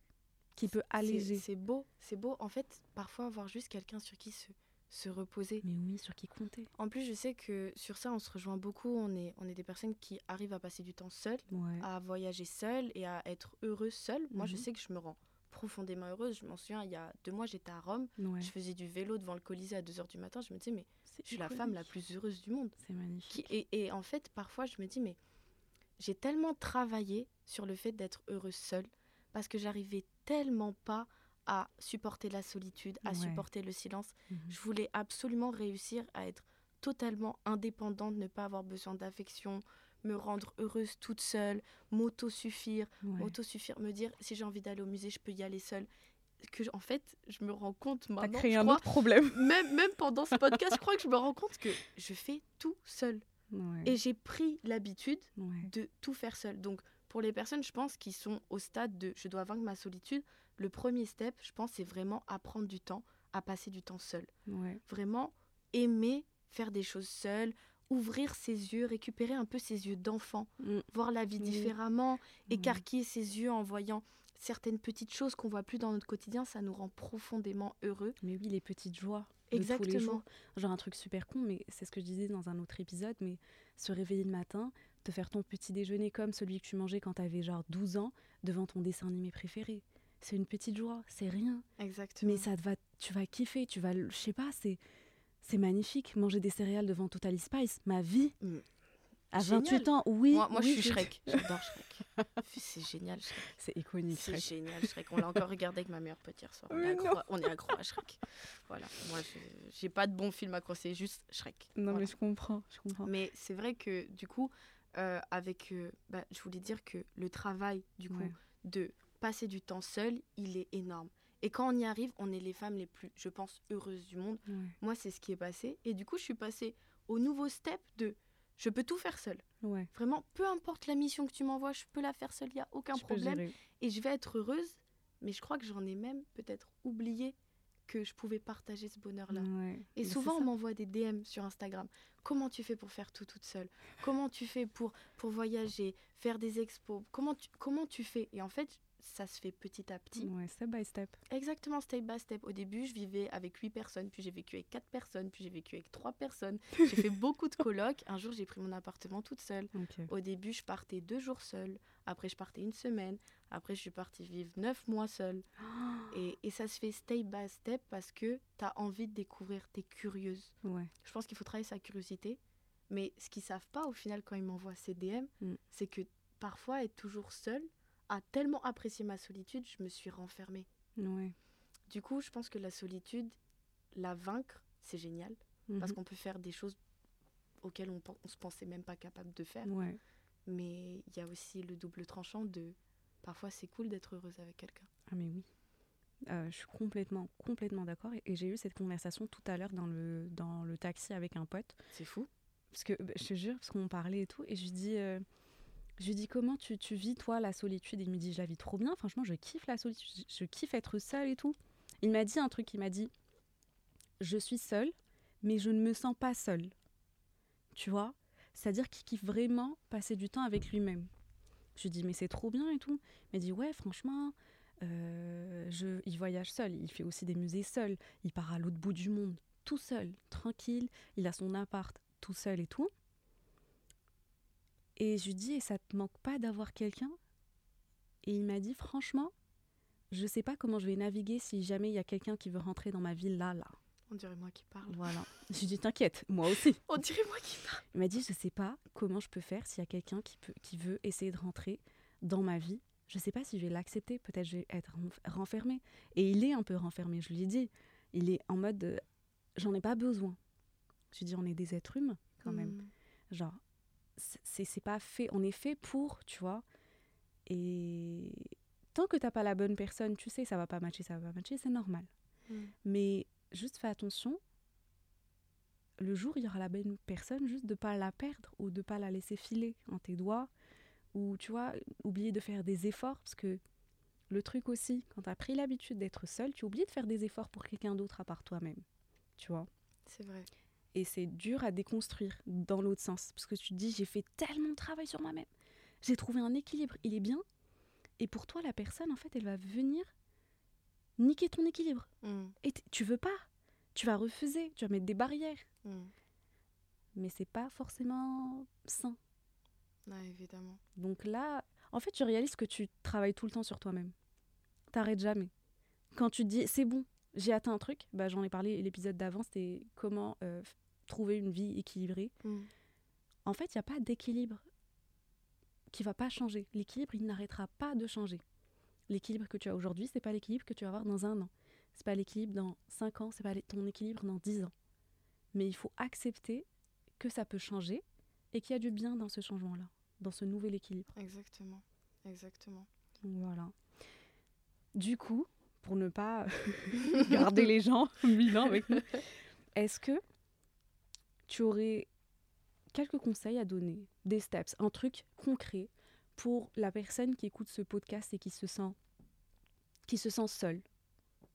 qui peut alléger. C'est beau, c'est beau. En fait, parfois avoir juste quelqu'un sur qui se, se reposer. Mais oui, sur qui compter? En plus, je sais que sur ça, on se rejoint beaucoup. On est, on est des personnes qui arrivent à passer du temps seules, Ouais. à voyager seules et à être heureuses seules. Moi, je Mhm. sais que je me rends profondément heureuse. Je m'en souviens, il y a deux mois, j'étais à Rome. ouais. Je faisais du vélo devant le Colisée à 2h du matin. Je me disais, mais je suis la femme la plus heureuse du monde. C'est magnifique. Qui- et, et en fait, parfois, je me dis, mais j'ai tellement travaillé sur le fait d'être heureuse seule parce que j'arrivais tellement pas à supporter la solitude, à Ouais. supporter le silence. Mhm. Je voulais absolument réussir à être totalement indépendante, ne pas avoir besoin d'affection, me rendre heureuse toute seule, m'auto-suffire, Ouais. m'auto-suffire, me dire si j'ai envie d'aller au musée, je peux y aller seule. Que en fait, je me rends compte T'as maintenant, créé je un crois, autre problème. [LAUGHS] même, même pendant ce podcast, je crois que je me rends compte que je fais tout seule. Ouais. Et j'ai pris l'habitude Ouais. de tout faire seule. Donc, pour les personnes, je pense, qui sont au stade de je dois vaincre ma solitude, le premier step, je pense, c'est vraiment apprendre du temps, à passer du temps seul. Ouais. Vraiment aimer faire des choses seule, ouvrir ses yeux, récupérer un peu ses yeux d'enfant, Mm. voir la vie différemment, Ouais. écarquiller ses yeux en voyant certaines petites choses qu'on voit plus dans notre quotidien, ça nous rend profondément heureux. Mais oui, les petites joies. de tous les Exactement. jours. Genre un truc super con, mais c'est ce que je disais dans un autre épisode, mais se réveiller le matin, te faire ton petit déjeuner comme celui que tu mangeais quand t'avais genre 12 ans, devant ton dessin animé préféré. C'est une petite joie, c'est rien. Exactement. Mais ça te va, tu vas kiffer, tu vas, je sais pas, c'est, c'est magnifique. Manger des céréales devant Totally Spice, ma vie. Mm. À Génial. 28 ans, oui. moi, moi oui, je suis Shrek. [LAUGHS] J'adore Shrek. c'est génial, Shrek. C'est iconique. C'est génial, Shrek. On l'a encore regardé avec ma meilleure pote hier soir. On, est accro, à- on est accro à Shrek. Voilà. Moi, je- j'ai pas de bon film à conseiller, juste Shrek. Non, Voilà. mais je comprends, je comprends. Mais c'est vrai que du coup, euh, avec, euh, bah, je voulais dire que le travail du coup Ouais. de passer du temps seul, il est énorme. Et quand on y arrive, on est les femmes les plus, je pense, heureuses du monde. Ouais. Moi, c'est ce qui est passé. Et du coup, je suis passée au nouveau step de je peux tout faire seule. Ouais. Vraiment, peu importe la mission que tu m'envoies, je peux la faire seule, il n'y a aucun problème. Et je vais être heureuse. Mais je crois que j'en ai même peut-être oublié que je pouvais partager ce bonheur-là. Ouais. Et souvent, on m'envoie des DM sur Instagram. Comment tu fais pour faire tout toute seule? Comment tu fais pour, pour voyager, faire des expos? Comment tu, comment tu fais? Et en fait, ça se fait petit à petit. Ouais, step by step. Exactement, step by step. Au début, je vivais avec huit personnes, puis j'ai vécu avec quatre personnes, puis j'ai vécu avec trois personnes. [LAUGHS] J'ai fait beaucoup de colocs. Un jour, j'ai pris mon appartement toute seule. Au début, je partais deux jours seule. Après, je partais une semaine. Après, je suis partie vivre neuf mois seule. [GASPS] Et, et ça se fait step by step parce que tu as envie de découvrir, tu es curieuse. Ouais. Je pense qu'il faut travailler sa curiosité. Mais ce qu'ils savent pas au final quand ils m'envoient ces DM, Mm. c'est que parfois être toujours seule a tellement apprécié ma solitude, je me suis renfermée. Ouais. Du coup, je pense que la solitude, la vaincre, c'est génial parce Mhm. qu'on peut faire des choses auxquelles on, on se pensait même pas capable de faire. Ouais. Mais il y a aussi le double tranchant de parfois c'est cool d'être heureuse avec quelqu'un. Ah mais oui. Euh, je suis complètement, complètement d'accord. Et, et j'ai eu cette conversation tout à l'heure dans le, dans le taxi avec un pote. C'est fou. Parce que, bah, je te jure, parce qu'on parlait et tout. Et je lui dis, euh, je lui dis comment tu, vis, toi, la solitude? Et il me dit, je la vis trop bien. Franchement, je kiffe la solitude. Je, je kiffe être seule et tout. Il m'a dit un truc. Il m'a dit, je suis seule, mais je ne me sens pas seule. Tu vois? C'est-à-dire qu'il kiffe vraiment passer du temps avec lui-même. Je lui dis, mais c'est trop bien et tout. Il m'a dit, ouais, franchement, euh, je, il voyage seul. Il fait aussi des musées seul. Il part à l'autre bout du monde, tout seul, tranquille. Il a son appart tout seul et tout. Et je lui dis, et ça te manque pas d'avoir quelqu'un? Et il m'a dit, franchement, je sais pas comment je vais naviguer si jamais il y a quelqu'un qui veut rentrer dans ma vie là, là. On dirait moi qui parle. Voilà. Je lui dis, t'inquiète, moi aussi. [LAUGHS] On dirait moi qui parle. Il m'a dit, je sais pas comment je peux faire s'il y a quelqu'un qui, peut, qui veut essayer de rentrer dans ma vie. Je sais pas si je vais l'accepter, peut-être je vais être renf- renfermée. Et il est un peu renfermé, je lui ai dit. Il est en mode, euh, j'en ai pas besoin. Je lui dis, on est des êtres humains quand même. Mm. Genre, c'est c'est pas fait, on est fait pour, tu vois. Et tant que t'as pas la bonne personne, tu sais, ça va pas matcher, ça va pas matcher, c'est normal. Mm. Mais juste fais attention, le jour il y aura la bonne personne, juste de pas la perdre ou de pas la laisser filer en tes doigts. Ou tu vois, oublier de faire des efforts, parce que le truc aussi, quand tu as pris l'habitude d'être seul, tu oublies de faire des efforts pour quelqu'un d'autre à part toi-même. Tu vois C'est vrai. Et c'est dur à déconstruire dans l'autre sens. Parce que tu te dis, j'ai fait tellement de travail sur moi-même. J'ai trouvé un équilibre, il est bien. Et pour toi, la personne, en fait, elle va venir niquer ton équilibre. Mm. Et tu veux pas. Tu vas refuser, tu vas mettre des barrières. Mm. Mais c'est pas forcément sain. Ouais, évidemment. Donc là, en fait, tu réalises que tu travailles tout le temps sur toi-même. T'arrêtes jamais. Quand tu te dis, c'est bon, j'ai atteint un truc, bah, j'en ai parlé l'épisode d'avant, c'était comment euh, trouver une vie équilibrée. Mm. En fait, il n'y a pas d'équilibre qui va pas changer. L'équilibre, il n'arrêtera pas de changer. L'équilibre que tu as aujourd'hui, c'est pas l'équilibre que tu vas avoir dans un an. C'est pas l'équilibre dans cinq ans, c'est pas ton équilibre dans dix ans. Mais il faut accepter que ça peut changer et qu'il y a du bien dans ce changement-là, dans ce nouvel équilibre. Exactement. Exactement. Voilà. Du coup, pour ne pas [LAUGHS] garder les gens [LAUGHS] mille ans avec nous, [LAUGHS] est-ce que tu aurais quelques conseils à donner, des steps, un truc concret pour la personne qui écoute ce podcast et qui se sent, qui se sent seule,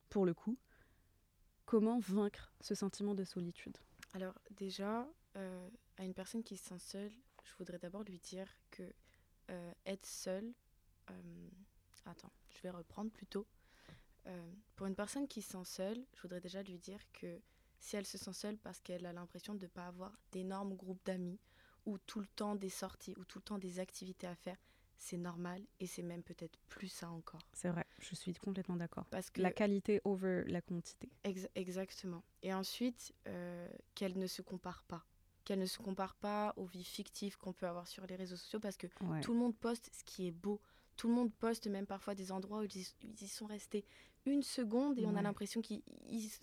pour le coup? Comment vaincre ce sentiment de solitude? Alors déjà, euh, à une personne qui se sent seule, je voudrais d'abord lui dire que euh, être seule, euh, attends, je vais reprendre plutôt. Pour une personne qui se sent seule, je voudrais déjà lui dire que si elle se sent seule parce qu'elle a l'impression de ne pas avoir d'énormes groupes d'amis ou tout le temps des sorties ou tout le temps des activités à faire, c'est normal et c'est même peut-être plus ça encore. C'est vrai, je suis complètement d'accord. Parce que La qualité over la quantité. Ex- exactement. Et ensuite, euh, qu'elle ne se compare pas. Qu'elle ne se compare pas aux vies fictives qu'on peut avoir sur les réseaux sociaux parce que Ouais. tout le monde poste ce qui est beau. Tout le monde poste même parfois des endroits où ils, y- ils y sont restés une seconde et on a l'impression qu'ils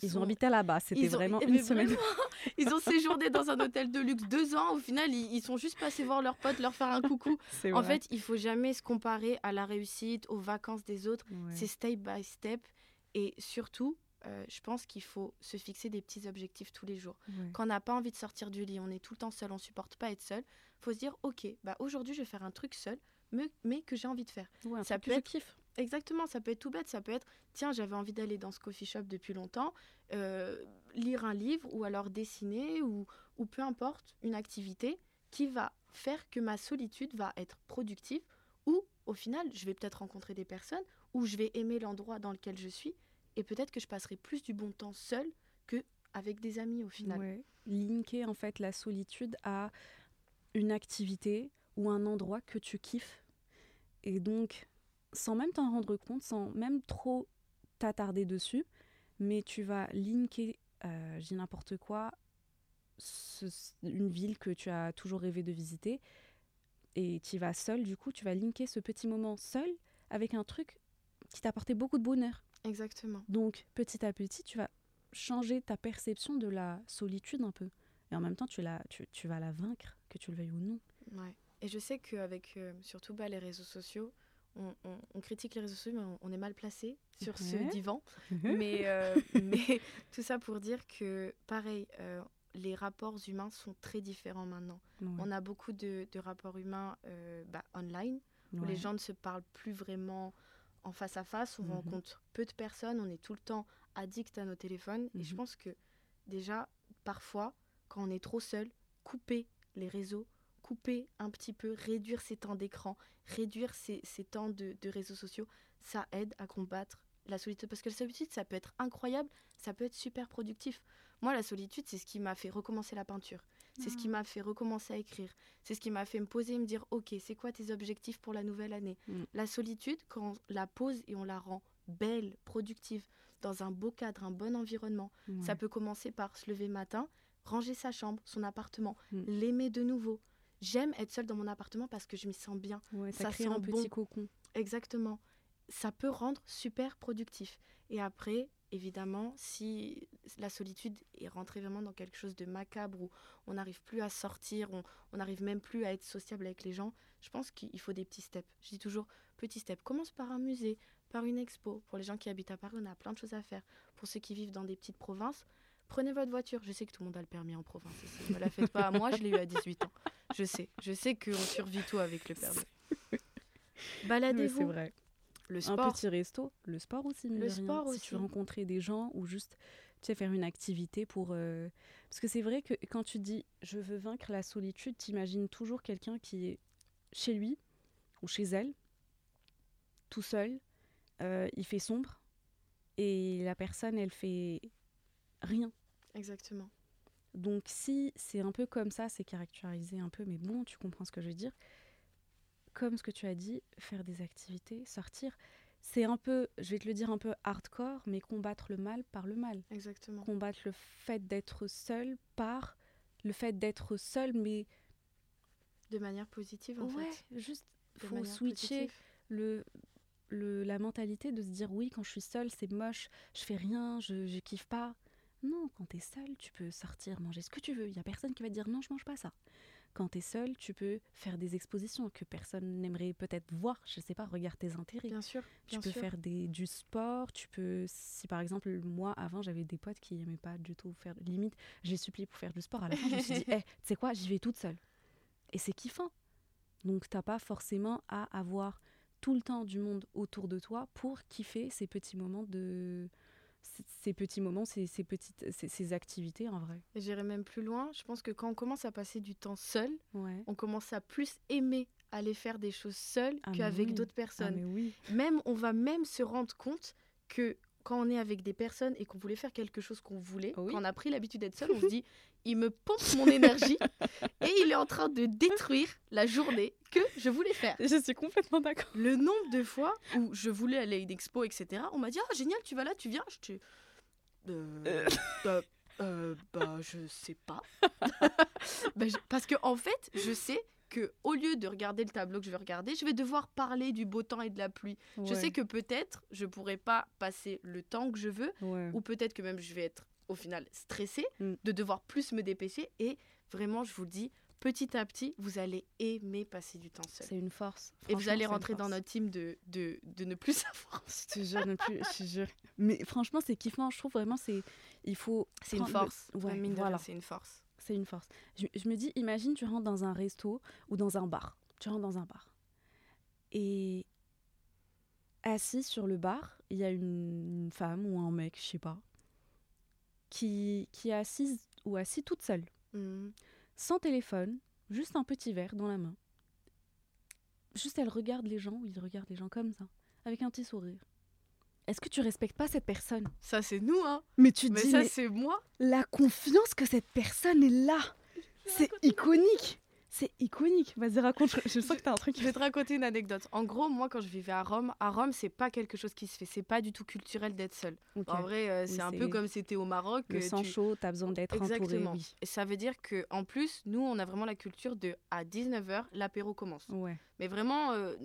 ils ont habité là-bas, c'était ont- vraiment mais une semaine. vraiment, [LAUGHS] ils ont séjourné dans un hôtel de luxe deux ans. Au final, ils, ils sont juste passés voir leurs potes, leur faire un coucou. [LAUGHS] En vrai. fait, il faut jamais se comparer à la réussite, aux vacances des autres. Ouais. C'est step by step. Et surtout, euh, je pense qu'il faut se fixer des petits objectifs tous les jours. Ouais. Quand on n'a pas envie de sortir du lit, on est tout le temps seul, on supporte pas être seul, faut se dire ok, bah aujourd'hui je vais faire un truc seul, mais, mais que j'ai envie de faire. Ouais, ça peut je être- kiffe. Exactement, ça peut être tout bête, ça peut être tiens, j'avais envie d'aller dans ce coffee shop depuis longtemps, euh, lire un livre ou alors dessiner ou, ou peu importe, une activité qui va faire que ma solitude va être productive Ou au final, je vais peut-être rencontrer des personnes où je vais aimer l'endroit dans lequel je suis et peut-être que je passerai plus du bon temps seul que avec des amis au final. Ouais. Linker en fait la solitude à une activité ou un endroit que tu kiffes. Et donc, sans même t'en rendre compte, sans même trop t'attarder dessus, mais tu vas linker, euh, je dis n'importe quoi, ce- une ville que tu as toujours rêvé de visiter, et tu y vas seul, du coup, tu vas linker ce petit moment seul avec un truc qui t'a apporté beaucoup de bonheur. Exactement. Donc, petit à petit, tu vas changer ta perception de la solitude un peu. Et en même temps, tu, la, tu, tu vas la vaincre, que tu le veuilles ou non. Ouais. Et je sais qu'avec euh, surtout bah, les réseaux sociaux, on, on- on critique les réseaux sociaux, mais on, on est mal placé sur ce divan. [LAUGHS] mais, euh, mais [LAUGHS] tout ça pour dire que, pareil, euh, les rapports humains sont très différents maintenant. Ouais. On a beaucoup de, de rapports humains euh, bah, online, où les gens ne se parlent plus vraiment en face à face. On Mhm. rencontre peu de personnes, on est tout le temps addict à nos téléphones. Et je Mhm. pense que déjà, parfois, quand on est trop seul, couper les réseaux, couper un petit peu, réduire ses temps d'écran, réduire ses, ses temps de, de réseaux sociaux, ça aide à combattre la solitude. Parce que la solitude, ça peut être incroyable, ça peut être super productif. Moi, la solitude, c'est ce qui m'a fait recommencer la peinture. C'est ce qui m'a fait recommencer à écrire. C'est ce qui m'a fait me poser et me dire, ok, c'est quoi tes objectifs pour la nouvelle année? Mm. La solitude, quand on la pose et on la rend belle, productive, dans un beau cadre, un bon environnement, ça peut commencer par se lever le matin, ranger sa chambre, son appartement, Mm. l'aimer de nouveau. J'aime être seule dans mon appartement parce que je m'y sens bien. Ouais, ça, crée sent un bon. petit cocon. Exactement. Ça peut rendre super productif. Et après, évidemment, si la solitude est rentrée vraiment dans quelque chose de macabre où on n'arrive plus à sortir, on n'arrive même plus à être sociable avec les gens, je pense qu'il faut des petits steps. Je dis toujours petits steps. Commence par un musée, par une expo. Pour les gens qui habitent à Paris, on a plein de choses à faire. Pour ceux qui vivent dans des petites provinces, prenez votre voiture. Je sais que tout le monde a le permis en province. ici. Ne la faites pas à moi, je l'ai eu à 18 ans. Je sais. Je sais qu'on survit tout avec le permis. [LAUGHS] Ouais, c'est Baladez-vous. vrai. Le Un sport. petit resto, le sport aussi. Le rien. sport Si tu veux aussi. rencontrer des gens ou juste tu sais, faire une activité pour. euh, Parce que c'est vrai que quand tu dis je veux vaincre la solitude, t'imagines toujours quelqu'un qui est chez lui ou chez elle, tout seul, euh, il fait sombre et la personne elle fait rien. Exactement. Donc si c'est un peu comme ça, c'est caractérisé un peu, mais bon, tu comprends ce que je veux dire. Comme ce que tu as dit, faire des activités, sortir, c'est un peu, je vais te le dire un peu hardcore, mais combattre le mal par le mal. Exactement. Combattre le fait d'être seul par le fait d'être seul, mais De manière positive, en ouais, fait. juste De faut switcher le, le, la mentalité de se dire oui, quand je suis seule, c'est moche, je fais rien, je, je kiffe pas. Non, quand t'es seule, tu peux sortir, manger ce que tu veux. Il y a personne qui va te dire non, je mange pas ça. Quand t'es seule, tu peux faire des expositions que personne n'aimerait peut-être voir. Je sais pas, regarde tes intérêts. Bien sûr. tu bien peux sûr. faire des, du sport, tu peux... Si par exemple, moi, avant, j'avais des potes qui aimaient pas du tout faire... Limite, j'ai supplié pour faire du sport. À la fin, je me suis dit, [LAUGHS] Eh, tu sais quoi, j'y vais toute seule. Et c'est kiffant. Donc, t'as pas forcément à avoir tout le temps du monde autour de toi pour kiffer ces petits moments de... Ces petits moments, ces, ces petites, ces, ces activités en vrai. J'irai même plus loin. Je pense que quand on commence à passer du temps seul, Ouais. on commence à plus aimer aller faire des choses seules Ah, qu'avec oui. d'autres Ah, personnes. oui. Même, on va même se rendre compte que quand on est avec des personnes et qu'on voulait faire quelque chose qu'on voulait, Oui. quand on a pris l'habitude d'être seul, on se [LAUGHS] dit, il me pompe mon énergie et il est en train de détruire la journée que je voulais faire. Je suis complètement d'accord. Le nombre de fois où je voulais aller à une expo, etc., on m'a dit, ah génial, tu vas là, tu viens. Je te... Euh, bah, euh, bah, je sais pas. [LAUGHS] Bah, je- Parce que en fait, je sais que au lieu de regarder le tableau que je vais regarder, je vais devoir parler du beau temps et de la pluie. Je sais que peut-être je pourrais pas passer le temps que je veux, Ouais. ou peut-être que même je vais être au final stressée Mm. de devoir plus me dépêcher. Et vraiment, je vous le dis, petit à petit, vous allez aimer passer du temps seul. C'est une force. Et vous allez rentrer dans notre team de, de, de ne plus [LAUGHS] savoir. Je te jure, ne plus, je te jure. Mais franchement, c'est kiffant. Je trouve vraiment, c'est. Il faut. C'est une le- force. Ouais, voilà. c'est une force. C'est une force. Je, je me dis, imagine, tu rentres dans un resto ou dans un bar. Tu rentres dans un bar. Et assis sur le bar, il y a une, une femme ou un mec, je sais pas, qui, qui est assise ou assis toute seule, Mhm. sans téléphone, juste un petit verre dans la main. juste elle regarde les gens, ou il regarde les gens comme ça, avec un petit sourire. Est-ce que tu respectes pas cette personne? Ça, c'est nous, hein. Mais tu Mais dis, ça, mais c'est moi. la confiance que cette personne est là, c'est iconique. C'est iconique. Vas-y, raconte. Je, sens que t'as un truc. Je vais te raconter une anecdote. En gros, moi, quand je vivais à Rome, à Rome, c'est pas quelque chose qui se fait. C'est pas du tout culturel d'être seul. En vrai, euh, c'est un peu comme c'était au Maroc. Le euh, sang tu- chaud, t'as besoin d'être entouré. Exactement. Oui. Et ça veut dire que en plus, nous, on a vraiment la culture de à 19h, l'apéro commence. Ouais. Mais vraiment, euh,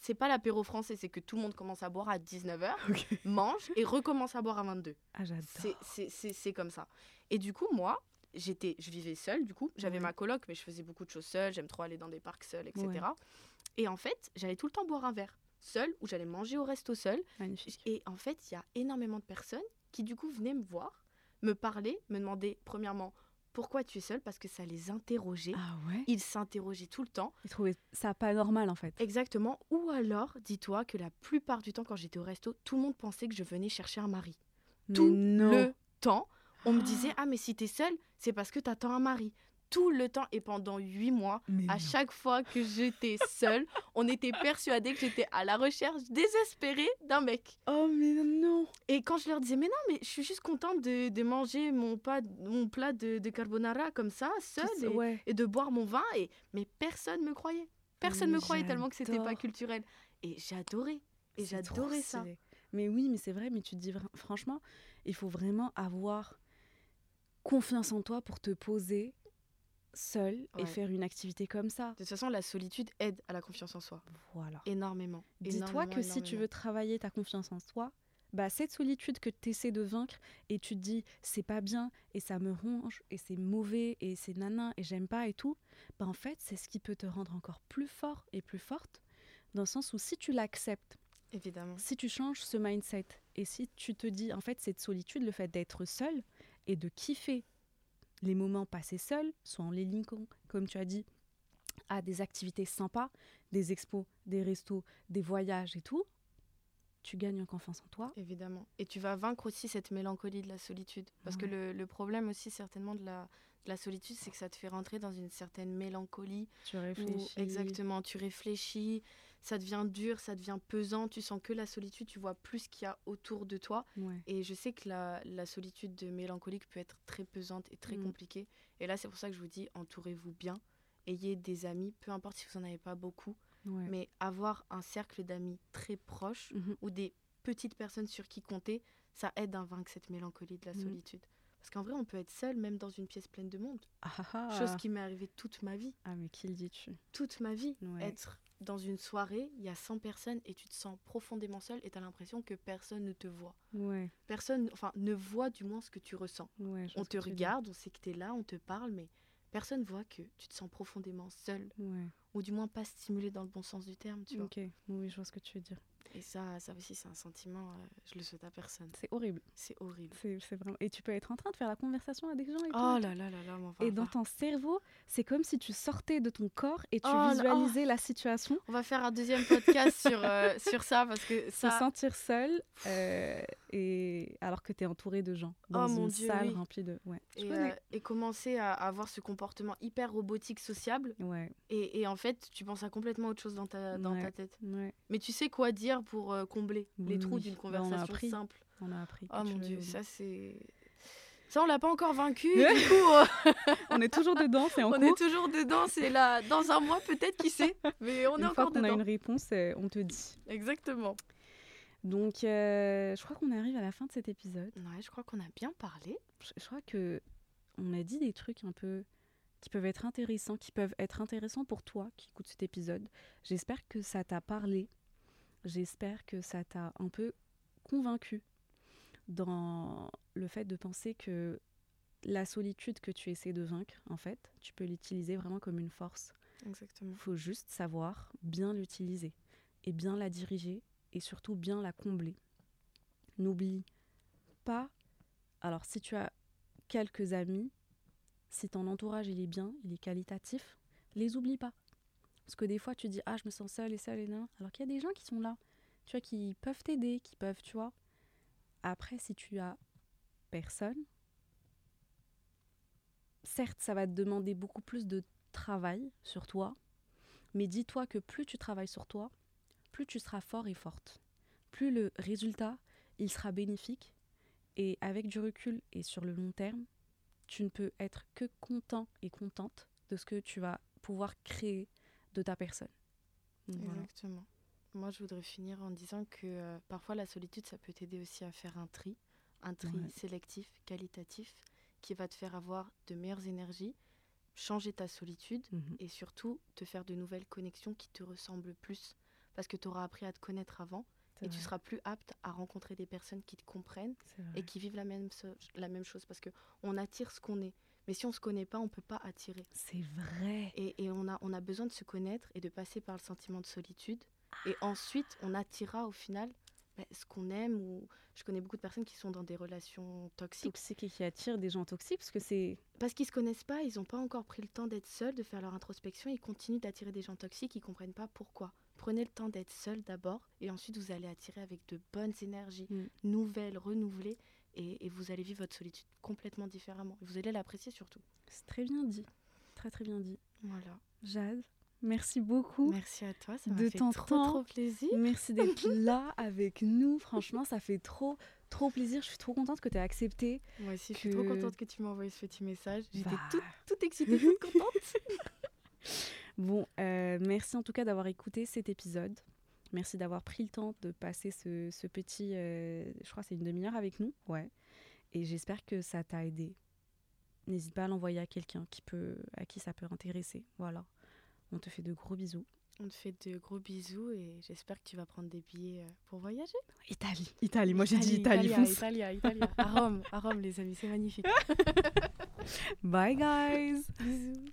c'est pas l'apéro français, c'est que tout le monde commence à boire à 19h, [LAUGHS] mange et recommence à boire à 22. Ah, j'adore. C'est comme ça. Et du coup, moi, j'étais, je vivais seule, du coup. J'avais Ouais. ma coloc, mais je faisais beaucoup de choses seule. J'aime trop aller dans des parcs seule, etc. Ouais. Et en fait, j'allais tout le temps boire un verre seul ou j'allais manger au resto seul. Magnifique. Et en fait, il y a énormément de personnes qui, du coup, venaient me voir, me parler, me demander, premièrement, pourquoi tu es seule? Parce que ça les interrogeait. Ah ouais? Ils s'interrogeaient tout le temps. Ils trouvaient ça pas normal en fait. Exactement. Ou alors, dis-toi que la plupart du temps, quand j'étais au resto, tout le monde pensait que je venais chercher un mari. Mais Tout non. le temps, on me disait Ah, mais si t'es seule, c'est parce que t'attends un mari. Tout le temps et pendant huit mois, Mais à non. chaque fois que j'étais seule, [LAUGHS] on était persuadé que j'étais à la recherche désespérée d'un mec. Oh mais non. Et quand je leur disais, mais non, mais je suis juste contente de, de manger mon, pas, mon plat de, de carbonara comme ça, seule, et, Ouais. et de boire mon vin. Et, mais personne me croyait. Personne Mais me croyait tellement que c'était pas culturel. Et j'adorais. Et j'adorais ça. Mais oui, mais c'est vrai, mais tu te dis franchement, il faut vraiment avoir confiance en toi pour te poser seul et faire une activité comme ça. De toute façon, la solitude aide à la confiance en soi. Voilà. Énormément. Dis-toi Énormément, que si tu veux travailler ta confiance en toi, bah cette solitude que tu essaies de vaincre et tu te dis c'est pas bien et ça me ronge et c'est mauvais et c'est nana et j'aime pas et tout, bah en fait c'est ce qui peut te rendre encore plus fort et plus forte dans le sens où si tu l'acceptes, Évidemment. si tu changes ce mindset et si tu te dis en fait cette solitude, le fait d'être seul et de kiffer les moments passés seul, soit en les linkant, comme tu as dit, à des activités sympas, des expos, des restos, des voyages et tout, tu gagnes en confiance en toi. Évidemment. Et tu vas vaincre aussi cette mélancolie de la solitude. Parce que le, le problème aussi, certainement, de la, la solitude, c'est que ça te fait rentrer dans une certaine mélancolie. Tu où, réfléchis. exactement, tu réfléchis, ça devient dur, ça devient pesant, tu sens que la solitude, tu vois plus ce qu'il y a autour de toi. Ouais. Et je sais que la, la solitude de mélancolique peut être très pesante et très Mm. compliquée. Et là, c'est pour ça que je vous dis, entourez-vous bien. Ayez des amis, peu importe si vous n'en avez pas beaucoup, Ouais. mais avoir un cercle d'amis très proche Mhm. ou des petites personnes sur qui compter, ça aide à vaincre cette mélancolie de la Mhm. solitude. Parce qu'en vrai, on peut être seul même dans une pièce pleine de monde. Ah, ah, ah. Chose qui m'est arrivée toute ma vie. Ah, mais qui le dis-tu? Toute ma vie. Ouais. Être dans une soirée, il y a 100 personnes et tu te sens profondément seul et tu as l'impression que personne ne te voit. Ouais, Personne, enfin, ne voit du moins ce que tu ressens. ouais. On te regarde, on sait que tu es là, on te parle, mais personne voit que tu te sens profondément seul. Ouais, Ou du moins pas stimulé dans le bon sens du terme, tu vois. ok. Oui, je vois ce que tu veux dire. Et ça, ça aussi, c'est un sentiment, euh, je le souhaite à personne. C'est horrible. C'est horrible. C'est c'est vraiment. Et tu peux être en train de faire la conversation avec des gens et. Oh là là là là, enfin, Et dans ton cerveau, c'est comme si tu sortais de ton corps et tu Oh là- visualisais la situation. On va faire un deuxième podcast sur, euh, [LAUGHS] sur ça parce que Se sentir seul euh, et alors que tu es entouré de gens dans Oh mon une Dieu, salle oui. remplie de. Ouais. Et, et commencer à avoir ce comportement hyper robotique, sociable. Ouais, Et, et en fait, tu penses à complètement autre chose dans ta, dans Ouais. ta tête. ouais, Mais tu sais quoi dire pour euh, combler les trous d'une Bah, on a conversation simple. on a appris. Oh mon dieu, ça c'est. Ça, on l'a pas encore vaincu. du [LAUGHS] coup, euh. On est toujours dedans, c'est en [LAUGHS] on cours. est toujours dedans. C'est là, dans un mois peut-être, qui sait. Mais on est fois encore qu'on a dedans. une réponse, euh, on te dit. Exactement. Donc, euh, je crois qu'on arrive à la fin de cet épisode. Ouais, je crois qu'on a bien parlé. Je, je crois que on a dit des trucs un peu qui peuvent être intéressants, qui peuvent être intéressants pour toi qui écoutes cet épisode. J'espère que ça t'a parlé. J'espère que ça t'a un peu convaincu dans le fait de penser que la solitude que tu essaies de vaincre, en fait, tu peux l'utiliser vraiment comme une force. Exactement. Il faut juste savoir bien l'utiliser et bien la diriger et surtout bien la combler. N'oublie pas, alors si tu as quelques amis, si ton entourage il est bien, il est qualitatif, les oublie pas. Parce que des fois tu dis ah je me sens seule et seule et non, alors qu'il y a des gens qui sont là, tu vois, qui peuvent t'aider, qui peuvent, tu vois. Après si tu as personne, certes ça va te demander beaucoup plus de travail sur toi, Mais dis-toi que plus tu travailles sur toi, plus tu seras fort et forte. Plus le résultat, il sera bénéfique. Et avec du recul et sur le long terme, tu ne peux être que content et contente de ce que tu vas pouvoir créer de ta personne. Exactement. Moi, je voudrais finir en disant que euh, parfois la solitude, ça peut t'aider aussi à faire un tri, un tri sélectif, qualitatif, qui va te faire avoir de meilleures énergies, changer ta solitude mhm. et surtout te faire de nouvelles connexions qui te ressemblent plus. Parce que tu auras appris à te connaître avant et tu seras plus apte à rencontrer des personnes qui te comprennent et qui vivent la même, la même chose. Parce qu'on attire ce qu'on est. Mais si on ne se connaît pas, on ne peut pas attirer. C'est vrai. Et, et, on, a, on a besoin de se connaître et de passer par le sentiment de solitude. Et ensuite, on attirera au final bah, ce qu'on aime. Ou je connais beaucoup de personnes qui sont dans des relations toxiques. Toxiques et qui attirent des gens toxiques parce que c'est. Parce qu'ils se connaissent pas, ils n'ont pas encore pris le temps d'être seuls, de faire leur introspection. Ils continuent d'attirer des gens toxiques, ils comprennent pas pourquoi. Prenez le temps d'être seul d'abord et ensuite vous allez attirer avec de bonnes énergies, mm. nouvelles, renouvelées et, vous allez vivre votre solitude complètement différemment. Vous allez l'apprécier surtout. C'est très bien dit. Très très bien dit. Voilà. Jade, merci beaucoup. Merci à toi, ça m'a fait trop, trop plaisir. Merci d'être [LAUGHS] là avec nous. Franchement, ça fait trop trop plaisir. Je suis trop contente que tu aies accepté. Moi aussi, je suis trop contente que tu m'aies envoyé ce petit message. J'étais bah. toute, toute excitée, toute contente. [LAUGHS] bon, euh, merci en tout cas d'avoir écouté cet épisode. Merci d'avoir pris le temps de passer ce, petit, euh, je crois c'est une demi-heure avec nous. Ouais. Et j'espère que ça t'a aidé. N'hésite pas à l'envoyer à quelqu'un qui peut, à qui ça peut intéresser. Voilà. On te fait de gros bisous. On te fait de gros bisous et j'espère que tu vas prendre des billets euh, pour voyager. Italie, Italie. Moi j'ai dit Italie. Italia, Italia, À Rome, à Rome les amis, c'est magnifique. [LAUGHS] Bye guys. Bisous.